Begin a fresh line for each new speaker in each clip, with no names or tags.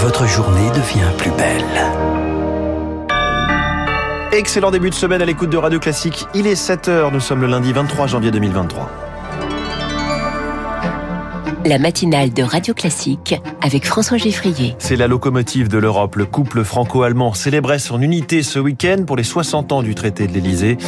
votre journée devient plus belle.
Excellent début de semaine à l'écoute de Radio Classique. Il est 7h, nous sommes le lundi 23 janvier 2023
la matinale de Radio Classique avec François Geffrier.
C'est la locomotive de l'Europe. Le couple franco-allemand célébrait son unité ce week-end pour les 60 ans du traité de l'Elysée.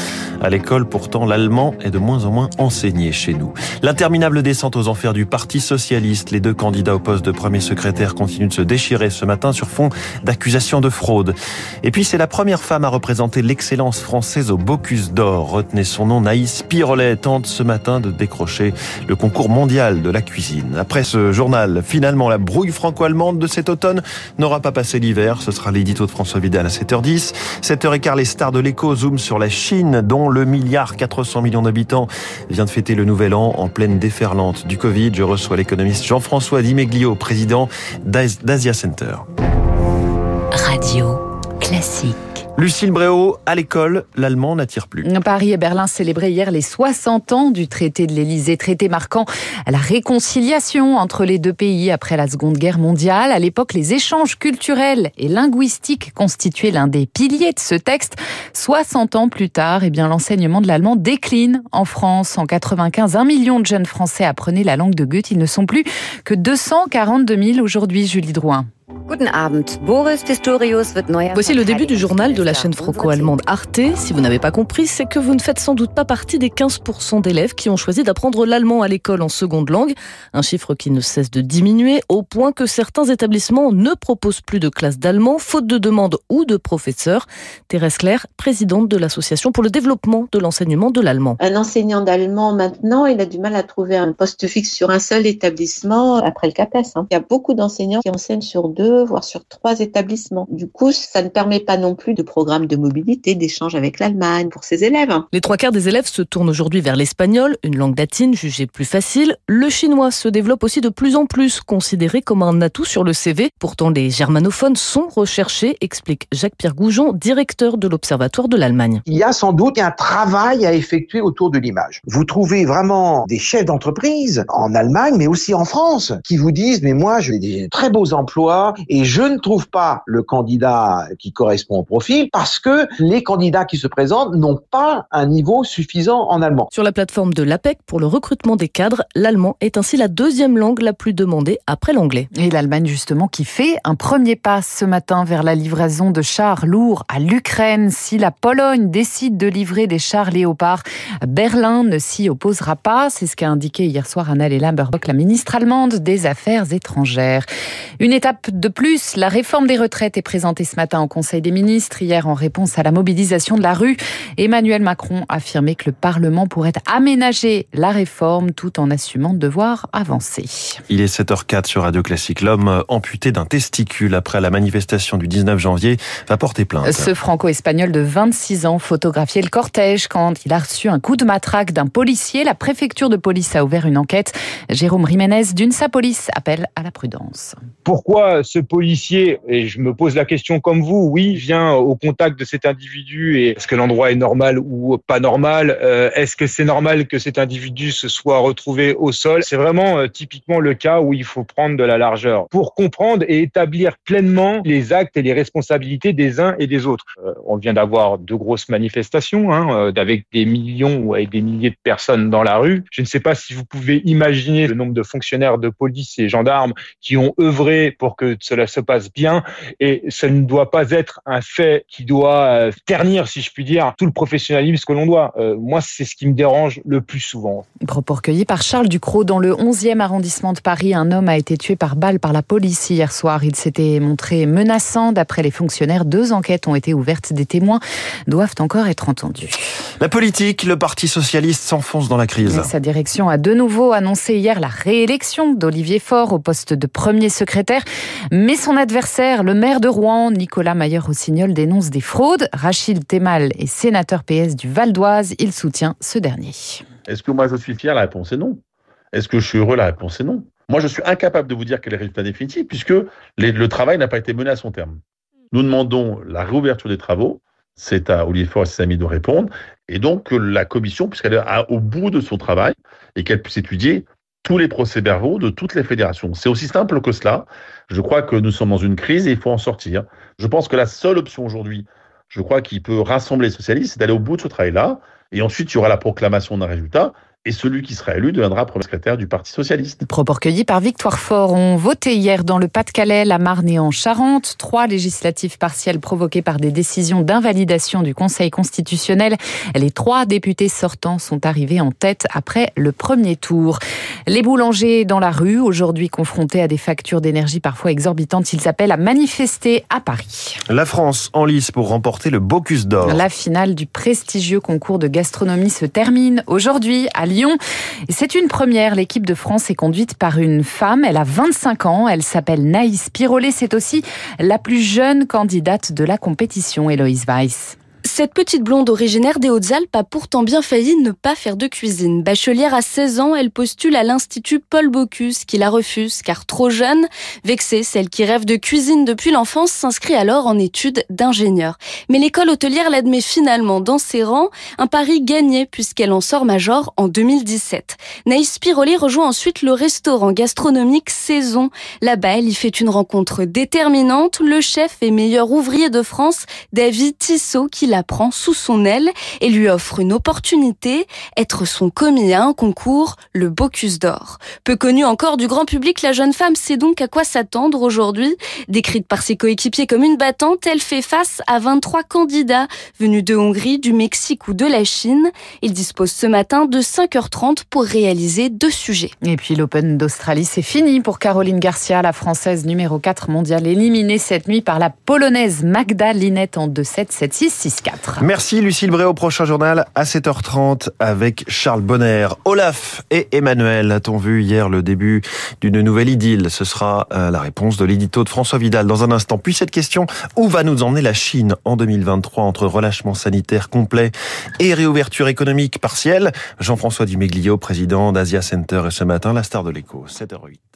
À l'école, pourtant, l'allemand est de moins en moins enseigné chez nous. L'interminable descente aux enfers du Parti socialiste. Les deux candidats au poste de premier secrétaire continuent de se déchirer ce matin sur fond d'accusations de fraude. Et puis, c'est la première femme à représenter l'excellence française au Bocuse d'Or. Retenez son nom, Naïs Pirolet tente ce matin de décrocher le concours mondial de la cuisine. Après ce journal, finalement, la brouille franco-allemande de cet automne n'aura pas passé l'hiver. Ce sera l'édito de François Vidal à 7h10. 7h15, les stars de l'écho zooment sur la Chine, dont le milliard 400 millions d'habitants vient de fêter le nouvel an en pleine déferlante du Covid. Je reçois l'économiste Jean-François Dimeglio, président d'Asia Center.
Radio classique.
Lucille Bréau, à l'école, l'allemand n'attire plus.
Paris et Berlin célébraient hier les 60 ans du traité de l'Élysée, traité marquant la réconciliation entre les deux pays après la Seconde Guerre mondiale. À l'époque, les échanges culturels et linguistiques constituaient l'un des piliers de ce texte. 60 ans plus tard, eh bien, l'enseignement de l'allemand décline en France. En 95, un million de jeunes Français apprenaient la langue de Goethe. Ils ne sont plus que 242 000 aujourd'hui, Julie Drouin.
Voici le début du journal de la chaîne franco-allemande Arte. Si vous n'avez pas compris, c'est que vous ne faites sans doute pas partie des 15% d'élèves qui ont choisi d'apprendre l'allemand à l'école en seconde langue. Un chiffre qui ne cesse de diminuer au point que certains établissements ne proposent plus de classes d'allemand, faute de demande ou de professeurs. Thérèse Claire, présidente de l'Association pour le développement de l'enseignement de l'allemand.
Un enseignant d'allemand maintenant, il a du mal à trouver un poste fixe sur un seul établissement après le CAPES. Hein. Il y a beaucoup d'enseignants qui enseignent sur deux voire sur trois établissements. Du coup, ça ne permet pas non plus de programme de mobilité, d'échange avec l'Allemagne pour ses élèves.
Les trois quarts des élèves se tournent aujourd'hui vers l'espagnol, une langue latine jugée plus facile. Le chinois se développe aussi de plus en plus, considéré comme un atout sur le CV. Pourtant, les germanophones sont recherchés, explique Jacques-Pierre Goujon, directeur de l'Observatoire de l'Allemagne.
Il y a sans doute un travail à effectuer autour de l'image. Vous trouvez vraiment des chefs d'entreprise en Allemagne, mais aussi en France, qui vous disent, mais moi, j'ai des très beaux emplois, et je ne trouve pas le candidat qui correspond au profil parce que les candidats qui se présentent n'ont pas un niveau suffisant en allemand.
Sur la plateforme de l'APEC pour le recrutement des cadres, l'allemand est ainsi la deuxième langue la plus demandée après l'anglais.
Et l'Allemagne justement qui fait un premier pas ce matin vers la livraison de chars lourds à l'Ukraine. Si la Pologne décide de livrer des chars léopards, Berlin ne s'y opposera pas. C'est ce qu'a indiqué hier soir Annalena Baerbock, la ministre allemande des Affaires étrangères. Une étape de plus, la réforme des retraites est présentée ce matin au Conseil des ministres. Hier, en réponse à la mobilisation de la rue, Emmanuel Macron a affirmé que le Parlement pourrait aménager la réforme tout en assumant de devoir avancer.
Il est 7h04 sur Radio Classique. L'homme amputé d'un testicule après la manifestation du 19 janvier va porter plainte.
Ce franco-espagnol de 26 ans photographiait le cortège quand il a reçu un coup de matraque d'un policier. La préfecture de police a ouvert une enquête. Jérôme Jiménez d'UNSA Police appelle à la prudence.
Pourquoi ce policier, et je me pose la question comme vous, oui, vient au contact de cet individu et est-ce que l'endroit est normal ou pas normal? Euh, Est-ce que c'est normal que cet individu se soit retrouvé au sol? C'est vraiment euh, typiquement le cas où il faut prendre de la largeur pour comprendre et établir pleinement les actes et les responsabilités des uns et des autres. Euh, on vient d'avoir de grosses manifestations hein, avec des millions ou avec des milliers de personnes dans la rue. Je ne sais pas si vous pouvez imaginer le nombre de fonctionnaires de police et gendarmes qui ont œuvré pour que cela se passe bien et ce ne doit pas être un fait qui doit euh, ternir, si je puis dire, tout le professionnalisme que l'on doit. Euh, moi, c'est ce qui me dérange le plus souvent.
Propos recueillis par Charles Ducrot dans le 11e arrondissement de Paris. Un homme a été tué par balle par la police hier soir. Il s'était montré menaçant. D'après les fonctionnaires, deux enquêtes ont été ouvertes. Des témoins doivent encore être entendus.
La politique, le Parti socialiste s'enfonce dans la crise.
sa direction a de nouveau annoncé hier la réélection d'Olivier Faure au poste de premier secrétaire. Mais son adversaire, le maire de Rouen, Nicolas Mayer-Rossignol, dénonce des fraudes. Rachid Temal est sénateur PS du Val d'Oise. Il soutient ce dernier.
Est-ce que moi je suis fier? La réponse est non. Est-ce que je suis heureux? La réponse est non. Moi, je suis incapable de vous dire quel est le résultat définitif puisque le travail n'a pas été mené à son terme. Nous demandons la réouverture des travaux. C'est à Olivier Faure et ses amis de répondre. Et donc, la commission, puisqu'elle est au bout de son travail et qu'elle puisse étudier tous les procès-verbaux de toutes les fédérations. C'est aussi simple que cela. Je crois que nous sommes dans une crise et il faut en sortir. Je pense que la seule option aujourd'hui, je crois qu'il peut rassembler les socialistes, c'est d'aller au bout de ce travail-là. Et ensuite, il y aura la proclamation d'un résultat et celui qui sera élu deviendra premier secrétaire du Parti socialiste.
Propos recueillis par Victoire Fort ont voté hier dans le Pas-de-Calais, la Marne et en Charente. Trois législatives partielles provoquées par des décisions d'invalidation du Conseil constitutionnel. Les trois députés sortants sont arrivés en tête après le premier tour. Les boulangers dans la rue, aujourd'hui confrontés à des factures d'énergie parfois exorbitantes, ils appellent à manifester à Paris.
La France en lice pour remporter le Bocuse d'Or.
La finale du prestigieux concours de gastronomie se termine aujourd'hui à C'est une première. L'équipe de France est conduite par une femme. Elle a 25 ans. Elle s'appelle Naïs Pirolet. C'est aussi la plus jeune candidate de la compétition, Héloïse Weiss.
Cette petite blonde originaire des Hautes-Alpes a pourtant bien failli ne pas faire de cuisine. Bachelière à 16 ans, elle postule à l'Institut Paul Bocuse, qui la refuse car trop jeune. Vexée, celle qui rêve de cuisine depuis l'enfance s'inscrit alors en études d'ingénieur. Mais l'école hôtelière l'admet finalement dans ses rangs, un pari gagné puisqu'elle en sort major en 2017. Naïs Piroli rejoint ensuite le restaurant gastronomique Saison. Là-bas, elle y fait une rencontre déterminante. Le chef et meilleur ouvrier de France, David Tissot, qui la prend sous son aile et lui offre une opportunité, être son commis à un concours, le Bocuse d'Or. Peu connue encore du grand public, la jeune femme sait donc à quoi s'attendre aujourd'hui. Décrite par ses coéquipiers comme une battante, elle fait face à 23 candidats venus de Hongrie, du Mexique ou de la Chine. Il dispose ce matin de 5h30 pour réaliser deux sujets.
Et puis l'Open d'Australie, c'est fini pour Caroline Garcia, la française numéro 4 mondiale, éliminée cette nuit par la polonaise Magda Linette en 2-7, 7-6, 6
Merci Lucille Bré au prochain journal à 7h30 avec Charles Bonner. Olaf et Emmanuel a-t-on vu hier le début d'une nouvelle idylle? Ce sera euh, la réponse de l'édito de François Vidal dans un instant. Puis cette question, où va nous emmener la Chine en 2023 entre relâchement sanitaire complet et réouverture économique partielle? Jean-François Duméglio, président d'Asia Center et ce matin, la star de l'écho, 7h08.